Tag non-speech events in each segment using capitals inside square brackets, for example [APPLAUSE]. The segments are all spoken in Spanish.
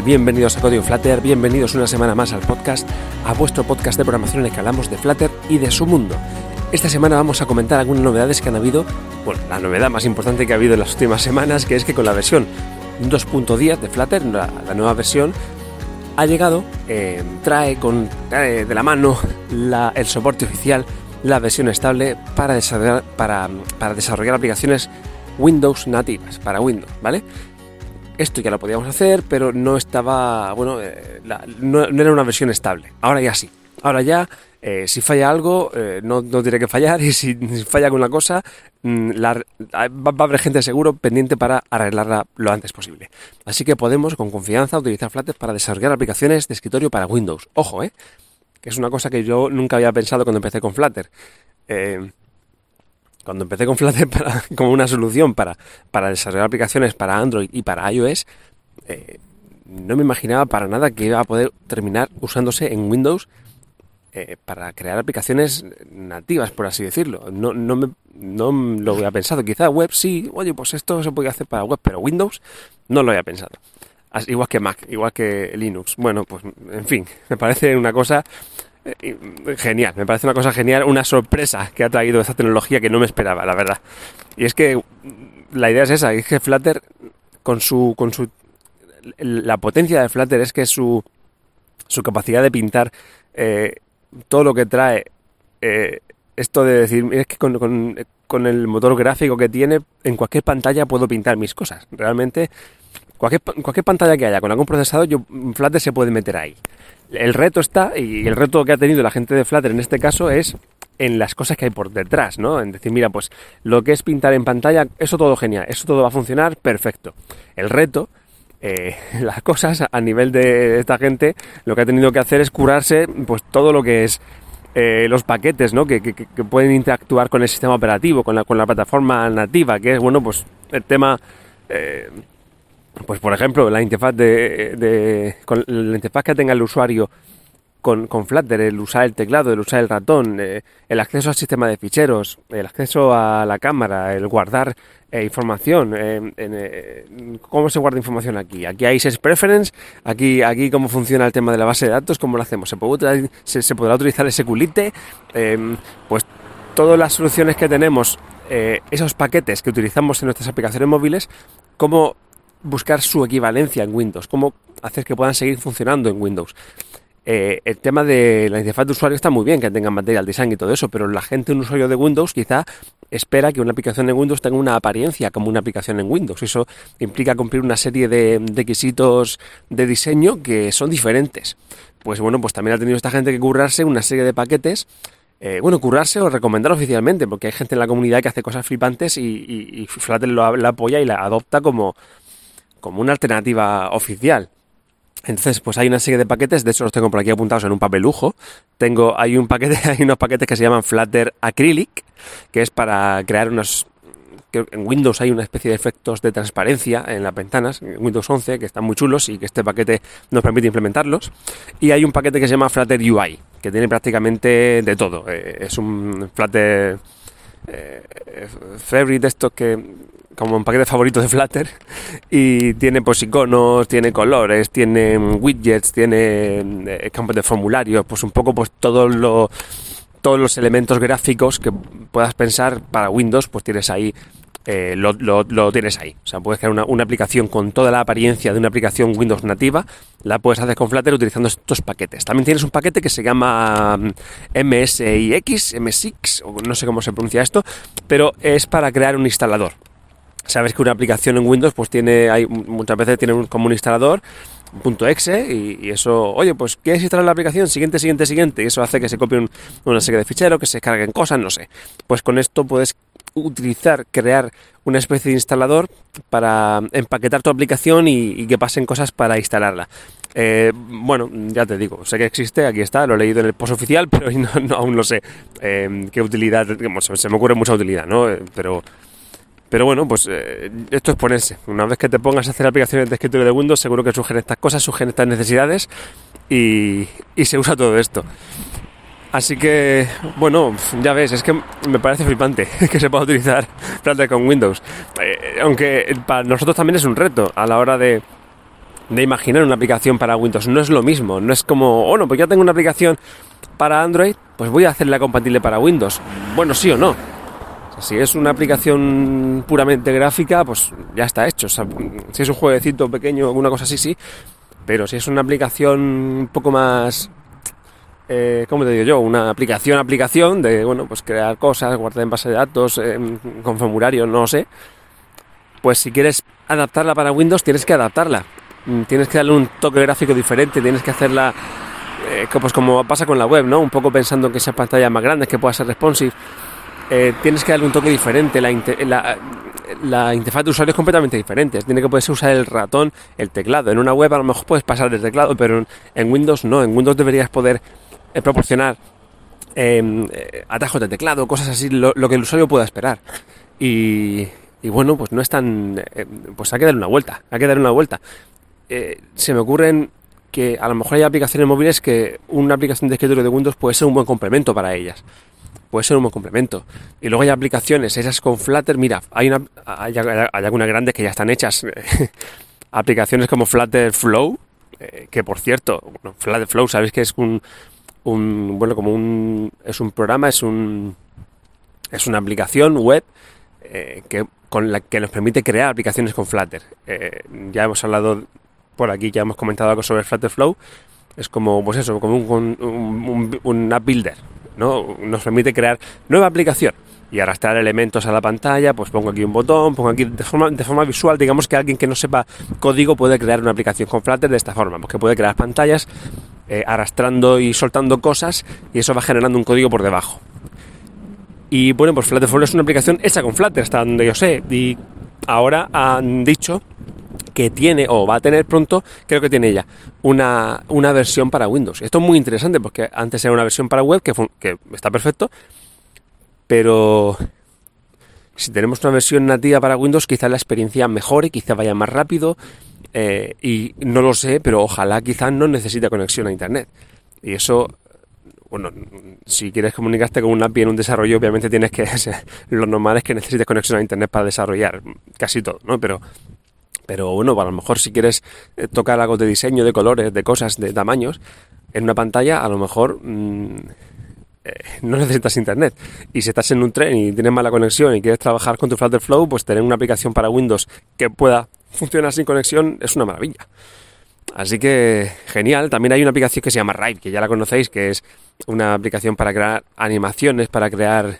Bienvenidos a Código Flutter, bienvenidos una semana más al podcast, a vuestro podcast de programación en el que hablamos de Flutter y de su mundo. Esta semana vamos a comentar algunas novedades que han habido, bueno, la novedad más importante que ha habido en las últimas semanas, que es que con la versión 2.10 de Flutter, la, nueva versión, ha llegado, eh, trae con de la mano el soporte oficial, la versión estable para desarrollar, para desarrollar aplicaciones Windows nativas, para Windows, ¿vale? Esto ya lo podíamos hacer, pero no estaba, bueno, eh, no, era una versión estable. Ahora ya sí. Ahora ya, eh, si falla algo, eh, no, tiene que fallar y si, [LAUGHS] falla alguna cosa, mm, va, a haber gente seguro pendiente para arreglarla lo antes posible. Así que podemos con confianza utilizar Flutter para desarrollar aplicaciones de escritorio para Windows. Ojo, ¿eh? Que es una cosa que yo nunca había pensado cuando empecé con Flutter. Cuando empecé con Flutter [LAUGHS] como una solución para, para desarrollar aplicaciones para Android y para iOS, eh, no me imaginaba para nada que iba a poder terminar usándose en Windows eh, para crear aplicaciones nativas, por así decirlo. No, no, me, no lo había pensado. Quizá web sí, oye, pues esto se podía hacer para web, pero Windows no lo había pensado. Igual que Mac, igual que Linux. Bueno, pues en fin, [LAUGHS] me parece una cosa genial, me parece una cosa genial, una sorpresa que ha traído esta tecnología que no me esperaba, la verdad. Y es que la idea es esa, es que Flutter con su con su la potencia de Flutter es que su su capacidad de pintar eh, todo lo que trae eh, esto de decir es que con, con, el motor gráfico que tiene en cualquier pantalla puedo pintar mis cosas realmente cualquier, cualquier pantalla que haya con algún procesador yo Flutter se puede meter ahí el reto está, y el reto que ha tenido la gente de Flutter en este caso es en las cosas que hay por detrás, ¿no? En decir, mira, pues lo que es pintar en pantalla, eso todo genial, eso todo va a funcionar perfecto. El reto, eh, [LAUGHS] las cosas a nivel de esta gente, lo que ha tenido que hacer es curarse, pues todo lo que es eh, los paquetes, ¿no? Que, pueden interactuar con el sistema operativo, con la, con la plataforma nativa, que es, bueno, pues el tema... Eh, pues por ejemplo, la interfaz de, con la interfaz que tenga el usuario con, con, Flutter, el usar el teclado, el usar el ratón, eh, el acceso al sistema de ficheros, el acceso a la cámara, el guardar eh, información, eh, cómo se guarda información aquí. Aquí hay ses preference, aquí, aquí cómo funciona el tema de la base de datos, cómo lo hacemos. Se, puede, se, se podrá utilizar ese culite, pues todas las soluciones que tenemos, esos paquetes que utilizamos en nuestras aplicaciones móviles, cómo buscar su equivalencia en Windows, cómo hacer que puedan seguir funcionando en Windows. Eh, el tema de la interfaz de usuario está muy bien que tengan material design y todo eso, pero la gente, un usuario de Windows, quizá espera que una aplicación en Windows tenga una apariencia como una aplicación en Windows. Eso implica cumplir una serie de, requisitos de diseño que son diferentes. Pues bueno, pues también ha tenido esta gente que currarse una serie de paquetes eh, bueno, currarse o recomendar oficialmente, porque hay gente en la comunidad que hace cosas flipantes y, Flutter lo, la apoya y la adopta como, como una alternativa oficial. Entonces, pues hay una serie de paquetes, de hecho los tengo por aquí apuntados en un papelujo. Tengo, hay un paquete, [LAUGHS] hay unos paquetes que se llaman Flutter Acrylic, que es para crear unos en Windows hay una especie de efectos de transparencia en las ventanas, en Windows 11, que están muy chulos y que este paquete nos permite implementarlos. Y hay un paquete que se llama Flutter UI, que tiene prácticamente de todo. Eh, es un Flutter eh, de estos que como un paquete favorito de Flutter y tiene pues iconos, tiene colores, tiene widgets, tiene eh, campos de formulario, pues un poco pues todo lo, todos los elementos gráficos que puedas pensar para Windows, pues tienes ahí eh, lo, lo, tienes ahí. O sea, puedes crear una, una, aplicación con toda la apariencia de una aplicación Windows nativa, la puedes hacer con Flutter utilizando estos paquetes. También tienes un paquete que se llama MSIX, MSX, o no sé cómo se pronuncia esto, pero es para crear un instalador. Sabes que una aplicación en Windows pues tiene, hay, muchas veces un, como un instalador, punto .exe y, eso, oye, pues ¿quieres instalar la aplicación? Siguiente, siguiente, siguiente. Y eso hace que se copien una serie de ficheros, que se carguen cosas, no sé. Pues con esto puedes utilizar, crear una especie de instalador para empaquetar tu aplicación y, que pasen cosas para instalarla. Eh, bueno, ya te digo, sé que existe, aquí está, lo he leído en el post oficial, [LAUGHS] pero no, aún no sé eh, qué utilidad, se me ocurre mucha utilidad, ¿no? Eh, pero pero bueno, pues eh, esto es ponerse. Una vez que te pongas a hacer aplicaciones de escritorio de Windows, seguro que surgen estas cosas, surgen estas necesidades y, se usa todo esto. Así que, bueno, ya ves, es que me parece flipante [LAUGHS] que se pueda utilizar Flutter con Windows. Eh, aunque para nosotros también es un reto a la hora de, de imaginar una aplicación para Windows. No es lo mismo, no es como, oh no, pues ya tengo una aplicación para Android, pues voy a hacerla compatible para Windows. Bueno, sí o no. Si es una aplicación puramente gráfica, pues ya está hecho. si es un jueguecito pequeño, alguna cosa así, sí. Pero si es una aplicación un poco más eh, ¿cómo te digo yo? Una aplicación, aplicación de, bueno, pues crear cosas, guardar en base de datos, con formulario, no sé. Pues si quieres adaptarla para Windows, tienes que adaptarla. Mm, tienes que darle un toque gráfico diferente, tienes que hacerla, eh, pues como pasa con la web, ¿no? Un poco pensando que esa pantalla más grande, que pueda ser responsive. Eh, tienes que darle un toque diferente. La, la, interfaz de usuario es completamente diferente. Tiene que poder usar el ratón, el teclado. En una web a lo mejor puedes pasar del teclado, pero en Windows no. En Windows deberías poder eh, proporcionar em, eh, atajos de teclado, cosas así, lo, que el usuario pueda esperar. Y, bueno, pues no es tan... Pues hay que darle una vuelta, hay que darle una vuelta. se me ocurren que a lo mejor hay aplicaciones móviles que una aplicación de escritorio de Windows puede ser un buen complemento para ellas. Puede ser un buen complemento. Y luego hay aplicaciones, esas con Flutter, mira, hay, una, hay, algunas grandes que ya están hechas. [LAUGHS] aplicaciones como Flutter Flow, que por cierto, Flutter Flow, sabéis que es un, un bueno como un es un programa es un es una aplicación web eh, que con la que nos permite crear aplicaciones con Flutter eh, ya hemos hablado por aquí ya hemos comentado algo sobre Flutter Flow es como pues eso como un, un, app builder no nos permite crear nueva aplicación y arrastrar elementos a la pantalla, pues pongo aquí un botón, pongo aquí de forma, de forma visual, digamos que alguien que no sepa código puede crear una aplicación con Flutter de esta forma, porque puede crear pantallas eh, arrastrando y soltando cosas y eso va generando un código por debajo. Y bueno, pues Flutter es una aplicación hecha con Flutter, hasta donde yo sé. Y ahora han dicho que tiene o va a tener pronto, creo que tiene ya, una, una versión para Windows. Esto es muy interesante porque antes era una versión para web que, está perfecto, pero si tenemos una versión nativa para Windows, quizá la experiencia mejore, quizá vaya más rápido, eh, y no lo sé, pero ojalá quizás no necesite conexión a Internet. Y eso, bueno, si quieres comunicarte con una API en un desarrollo, obviamente tienes que, [LAUGHS] lo normal es que necesites conexión a Internet para desarrollar casi todo, ¿no? Pero, pero bueno, a lo mejor si quieres eh, tocar algo de diseño, de colores, de cosas, de tamaños, en una pantalla, a lo mejor... Mm, eh, no necesitas internet. Y si estás en un tren y tienes mala conexión y quieres trabajar con tu Flutter Flow, pues tener una aplicación para Windows que pueda funcionar sin conexión es una maravilla. Así que genial. También hay una aplicación que se llama Rive, que ya la conocéis, que es una aplicación para crear animaciones, para crear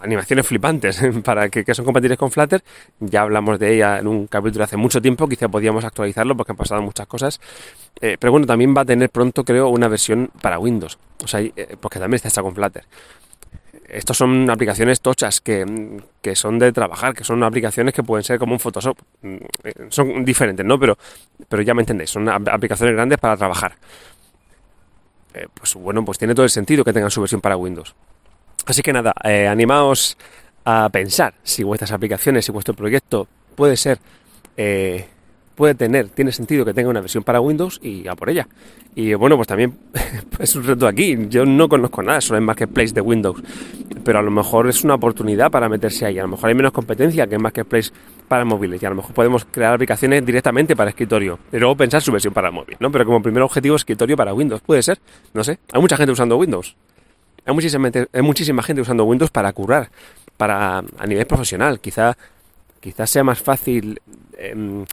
animaciones flipantes [LAUGHS] para que, son compatibles con Flutter. Ya hablamos de ella en un capítulo hace mucho tiempo, quizá podíamos actualizarlo porque han pasado muchas cosas. Eh, pero bueno, también va a tener pronto, creo, una versión para Windows. O sea, eh, porque también está hecha con Flutter. Estos son aplicaciones tochas que, que, son de trabajar, que son aplicaciones que pueden ser como un Photoshop. Mm, eh, son diferentes, ¿no? Pero, pero ya me entendéis, son aplicaciones grandes para trabajar. pues bueno, pues tiene todo el sentido que tengan su versión para Windows. Así que nada, eh, animaos a pensar si vuestras aplicaciones, si vuestro proyecto puede ser, eh, puede tener, tiene sentido que tenga una versión para Windows y a por ella. Y bueno, pues también [LAUGHS] es un reto aquí. Yo no conozco nada sobre el Marketplace de Windows, pero a lo mejor es una oportunidad para meterse ahí. A lo mejor hay menos competencia que en Marketplace para móviles y a lo mejor podemos crear aplicaciones directamente para escritorio y luego pensar su versión para móvil, ¿no? Pero como primer objetivo escritorio para Windows, puede ser, no sé. Hay mucha gente usando Windows. Hay muchísima, hay muchísima gente usando Windows para currar, para a nivel profesional. Quizá, quizás sea más fácil em,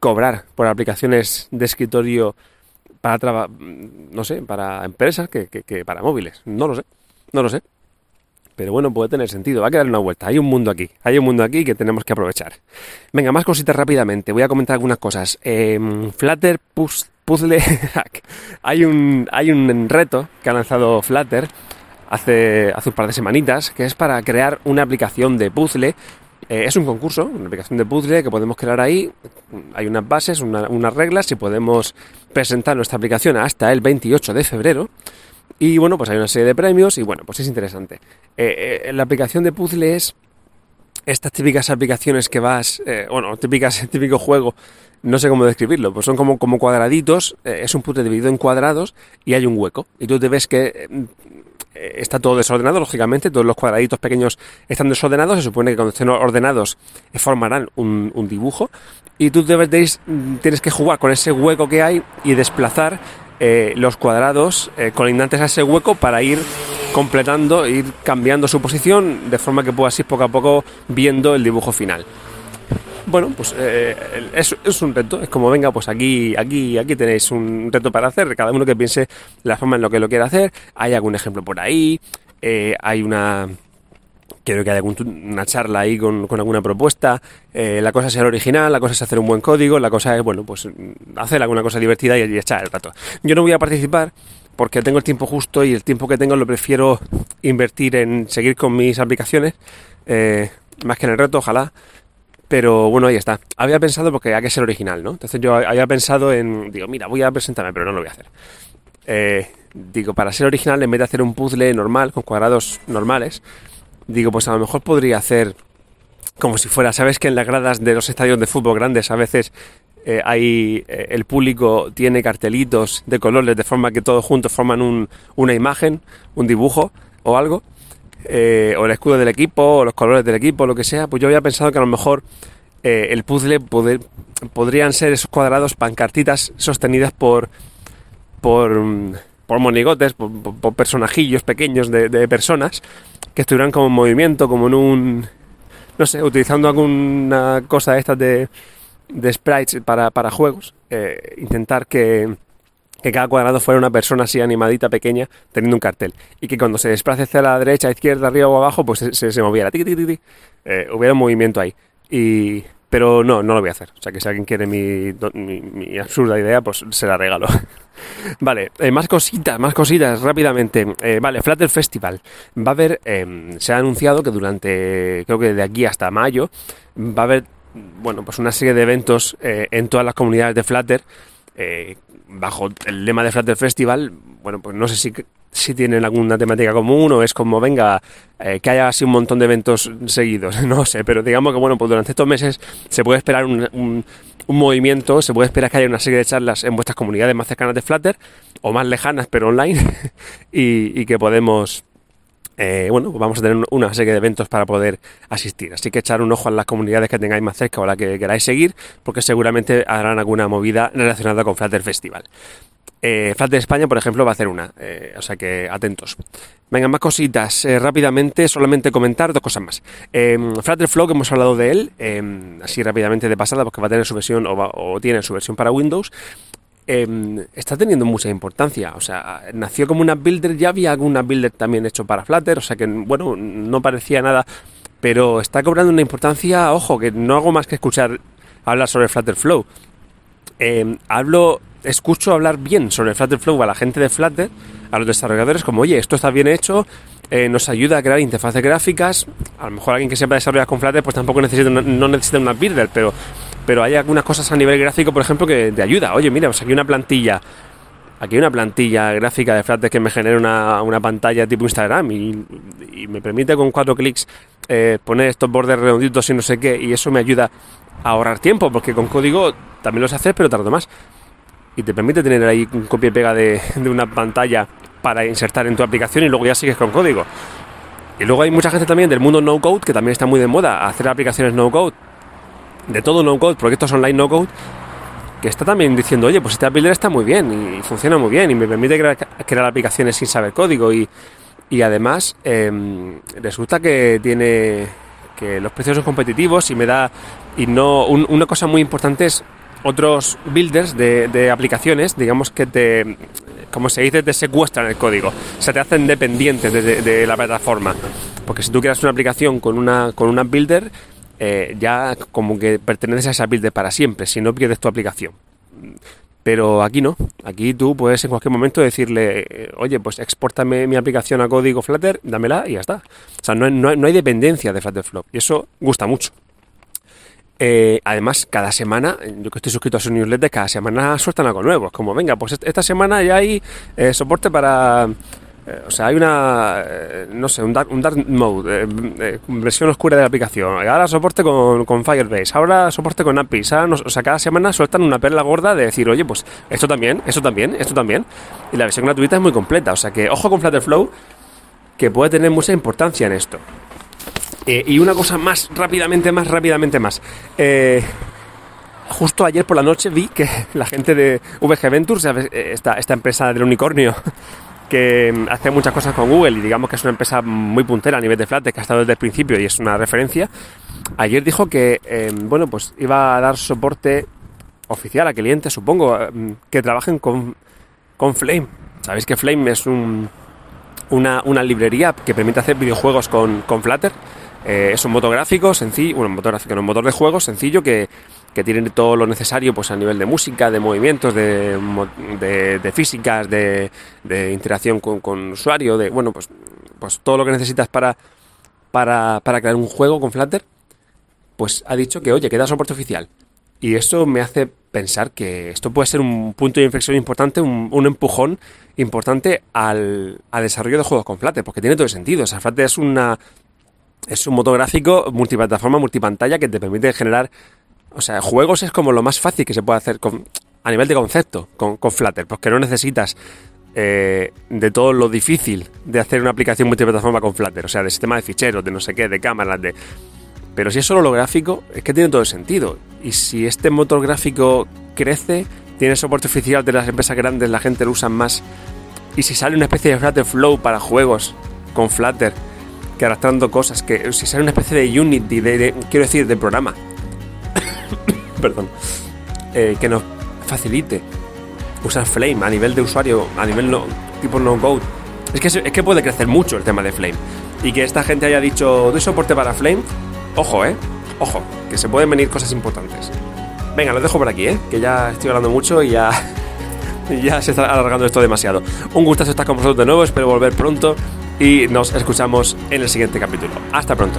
cobrar por aplicaciones de escritorio para no sé, para empresas que, que, para móviles. No lo sé, no lo sé. Pero bueno, puede tener sentido. Va a quedar una vuelta. Hay un mundo aquí. Hay un mundo aquí que tenemos que aprovechar. Venga, más cositas rápidamente. Voy a comentar algunas cosas. Eh, Flutter puzzle [LAUGHS] hack. hay un, hay un reto que ha lanzado Flutter hace, hace un par de semanitas, que es para crear una aplicación de puzzle. Eh, es un concurso, una aplicación de puzzle que podemos crear ahí. Hay unas bases, unas reglas y podemos presentar nuestra aplicación hasta el 28 de febrero. Y bueno, pues hay una serie de premios y bueno, pues es interesante. Eh, eh, la aplicación de puzzle es estas típicas aplicaciones que vas, bueno, típicas, [LAUGHS] típico juego no sé cómo describirlo, pues son como, como cuadraditos, eh, es un puzzle dividido en cuadrados y hay un hueco. Y tú te ves que eh, está todo desordenado, lógicamente, todos los cuadraditos pequeños están desordenados, se supone que cuando estén ordenados eh, formarán un, dibujo y tú debes, tienes que jugar con ese hueco que hay y desplazar eh, los cuadrados colindantes a ese hueco para ir completando, ir cambiando su posición de forma que puedas ir poco a poco viendo el dibujo final bueno, pues eh, es, un reto. Es como, venga, pues aquí, aquí, aquí tenéis un reto para hacer. Cada uno que piense la forma en lo que lo quiere hacer. Hay algún ejemplo por ahí. Eh, hay una. Quiero que haya una charla ahí con, alguna propuesta. Eh, la cosa es ser original, la cosa es hacer un buen código, la cosa es, bueno, pues hacer alguna cosa divertida y, echar el rato. Yo no voy a participar porque tengo el tiempo justo y el tiempo que tengo lo prefiero invertir en seguir con mis aplicaciones, más que en el reto, ojalá. Pero bueno, ahí está. Había pensado porque hay que ser original, ¿no? Entonces yo había pensado en, digo, mira, voy a presentarme, pero no lo voy a hacer. Eh, digo, para ser original, en vez de hacer un puzzle normal, con cuadrados normales, digo, pues a lo mejor podría hacer como si fuera, ¿sabes que en las gradas de los estadios de fútbol grandes a veces eh, hay, eh, el público tiene cartelitos de colores de forma que todos juntos forman una imagen, un dibujo o algo? Eh, o el escudo del equipo, o los colores del equipo, lo que sea, pues yo había pensado que a lo mejor el puzzle podrían ser esos cuadrados, pancartitas sostenidas por, por, por monigotes, por, personajillos pequeños de, personas que estuvieran como en movimiento, como en un, no sé, utilizando alguna cosa de estas de, sprites para, para juegos, eh, intentar que que cada cuadrado fuera una persona así animadita, pequeña, teniendo un cartel. Y que cuando se desplace hacia la derecha, izquierda, arriba o abajo, pues se, se, moviera. Eh, hubiera un movimiento ahí. Y, pero no, no lo voy a hacer. O sea que si alguien quiere mi, mi, absurda idea, pues se la regalo. [LAUGHS] vale, eh, más cositas, más cositas rápidamente. Eh, vale, Flutter Festival. Va a haber, em, se ha anunciado que durante, creo que de aquí hasta mayo, va a haber, bueno, pues una serie de eventos en todas las comunidades de Flutter bajo el lema de Flutter Festival, bueno, pues no sé si, si tienen alguna temática común o es como, venga, eh, que haya así un montón de eventos seguidos, [LAUGHS] no sé, pero digamos que, bueno, pues durante estos meses se puede esperar un, un, movimiento, se puede esperar que haya una serie de charlas en vuestras comunidades más cercanas de Flutter o más lejanas, pero online, [LAUGHS] y, que podemos eh, bueno, vamos a tener una serie de eventos para poder asistir. Así que echar un ojo a las comunidades que tengáis más cerca o la que queráis seguir, porque seguramente harán alguna movida relacionada con Flutter Festival. Eh, Flutter España, por ejemplo, va a hacer una, eh, o sea que atentos. Venga, más cositas. Eh, rápidamente, solamente comentar dos cosas más. Flutter Flow, que hemos hablado de él, así rápidamente de pasada, porque va a tener su versión o, tiene su versión para Windows. Está teniendo mucha importancia. O sea, nació como una builder, ya había alguna builder también hecho para Flutter, o sea que, bueno, no parecía nada, pero está cobrando una importancia, ojo, que no hago más que escuchar hablar sobre Flutter Flow. Hablo, escucho hablar bien sobre Flutter Flow a la gente de Flutter, a los desarrolladores, como, oye, esto está bien hecho, eh, nos ayuda a crear interfaces gráficas. A lo mejor alguien que sepa desarrollar con Flutter, pues tampoco necesita no necesita una builder, pero pero hay algunas cosas a nivel gráfico, por ejemplo, que te ayuda. Oye, mira, pues aquí una plantilla, aquí hay una plantilla gráfica de Flutter que me genera una, pantalla tipo Instagram y, me permite con cuatro clics eh, poner estos bordes redonditos y no sé qué, y eso me ayuda a ahorrar tiempo, porque con código también lo sé hacer, pero tardo más. Y te permite tener ahí un copia y pega de, de una pantalla para insertar en tu aplicación y luego ya sigues con código. Y luego hay mucha gente también del mundo no code que también está muy de moda hacer aplicaciones no code de todo no code, proyectos online no code, que está también diciendo, oye, pues este builder está muy bien y funciona muy bien y me permite crear, aplicaciones sin saber código y, y además em, resulta que tiene que los precios son competitivos y me da y no una cosa muy importante es otros builders de, aplicaciones digamos que te como se dice te secuestran el código o sea te hacen dependientes de, la plataforma porque si tú creas una aplicación con una con una builder eh, ya como que perteneces a esa build para siempre, si no pierdes tu aplicación. Pero aquí no, aquí tú puedes en cualquier momento decirle, eh, oye, pues exportame mi aplicación a código Flutter, dámela y ya está. O sea, no, no, no hay dependencia de Flutterflow y eso gusta mucho. Eh, además, cada semana, yo que estoy suscrito a su newsletter, cada semana sueltan algo nuevo. Es como, venga, pues esta semana ya hay soporte para eh, o sea, hay una, eh, no sé, un dark, mode, eh, versión oscura de la aplicación. Ahora soporte con, Firebase, ahora soporte con APIs. o sea, cada semana sueltan una perla gorda de decir, oye, pues esto también, esto también, esto también. Y la versión gratuita es muy completa. O sea que, ojo con Flutterflow, que puede tener mucha importancia en esto. Eh, y una cosa más, rápidamente más, rápidamente más. Eh, justo ayer por la noche vi que [LAUGHS] la gente de VG Ventures, esta, esta empresa del unicornio, [LAUGHS] que mm, hace muchas cosas con Google y digamos que es una empresa muy puntera a nivel de Flatex, que ha estado desde el principio y es una referencia, ayer dijo que, em, bueno, pues iba a dar soporte oficial a clientes, supongo, em, que trabajen con, con Flame. Sabéis que Flame es un, una, una, librería que permite hacer videojuegos con, con Flutter. Eh, es un motor gráfico sencillo, un motor un motor de juegos sencillo que, que tiene todo lo necesario pues a nivel de música, de movimientos, de, de, físicas, de, de interacción con, con, usuario, de bueno pues, pues todo lo que necesitas para, para, para crear un juego con Flutter, pues ha dicho que oye, queda soporte oficial. Y esto me hace pensar que esto puede ser un punto de inflexión importante, un, un empujón importante al, al, desarrollo de juegos con Flutter, porque tiene todo el sentido. O sea, Flutter es una es un motor gráfico multiplataforma, multipantalla que te permite generar o sea, juegos es como lo más fácil que se puede hacer con, a nivel de concepto con, con Flutter, porque no necesitas eh, de todo lo difícil de hacer una aplicación multiplataforma con Flutter, o sea, de sistema de ficheros, de no sé qué, de cámaras, de... Pero si es solo lo gráfico, es que tiene todo el sentido. Y si este motor gráfico crece, tiene soporte oficial de las empresas grandes, la gente lo usa más. Y si sale una especie de Flutter Flow para juegos con Flutter, que arrastrando cosas, que si sale una especie de Unity, de quiero decir, de programa, [COUGHS] perdón, eh, que nos facilite usar Flame a nivel de usuario, a nivel no, tipo no-code. Es que, es que puede crecer mucho el tema de Flame. Y que esta gente haya dicho, doy soporte para Flame, ojo, eh, ojo, que se pueden venir cosas importantes. Venga, lo dejo por aquí, eh, que ya estoy hablando mucho y ya, [LAUGHS] ya se está alargando esto demasiado. Un gustazo estar con vosotros de nuevo, espero volver pronto y nos escuchamos en el siguiente capítulo. Hasta pronto.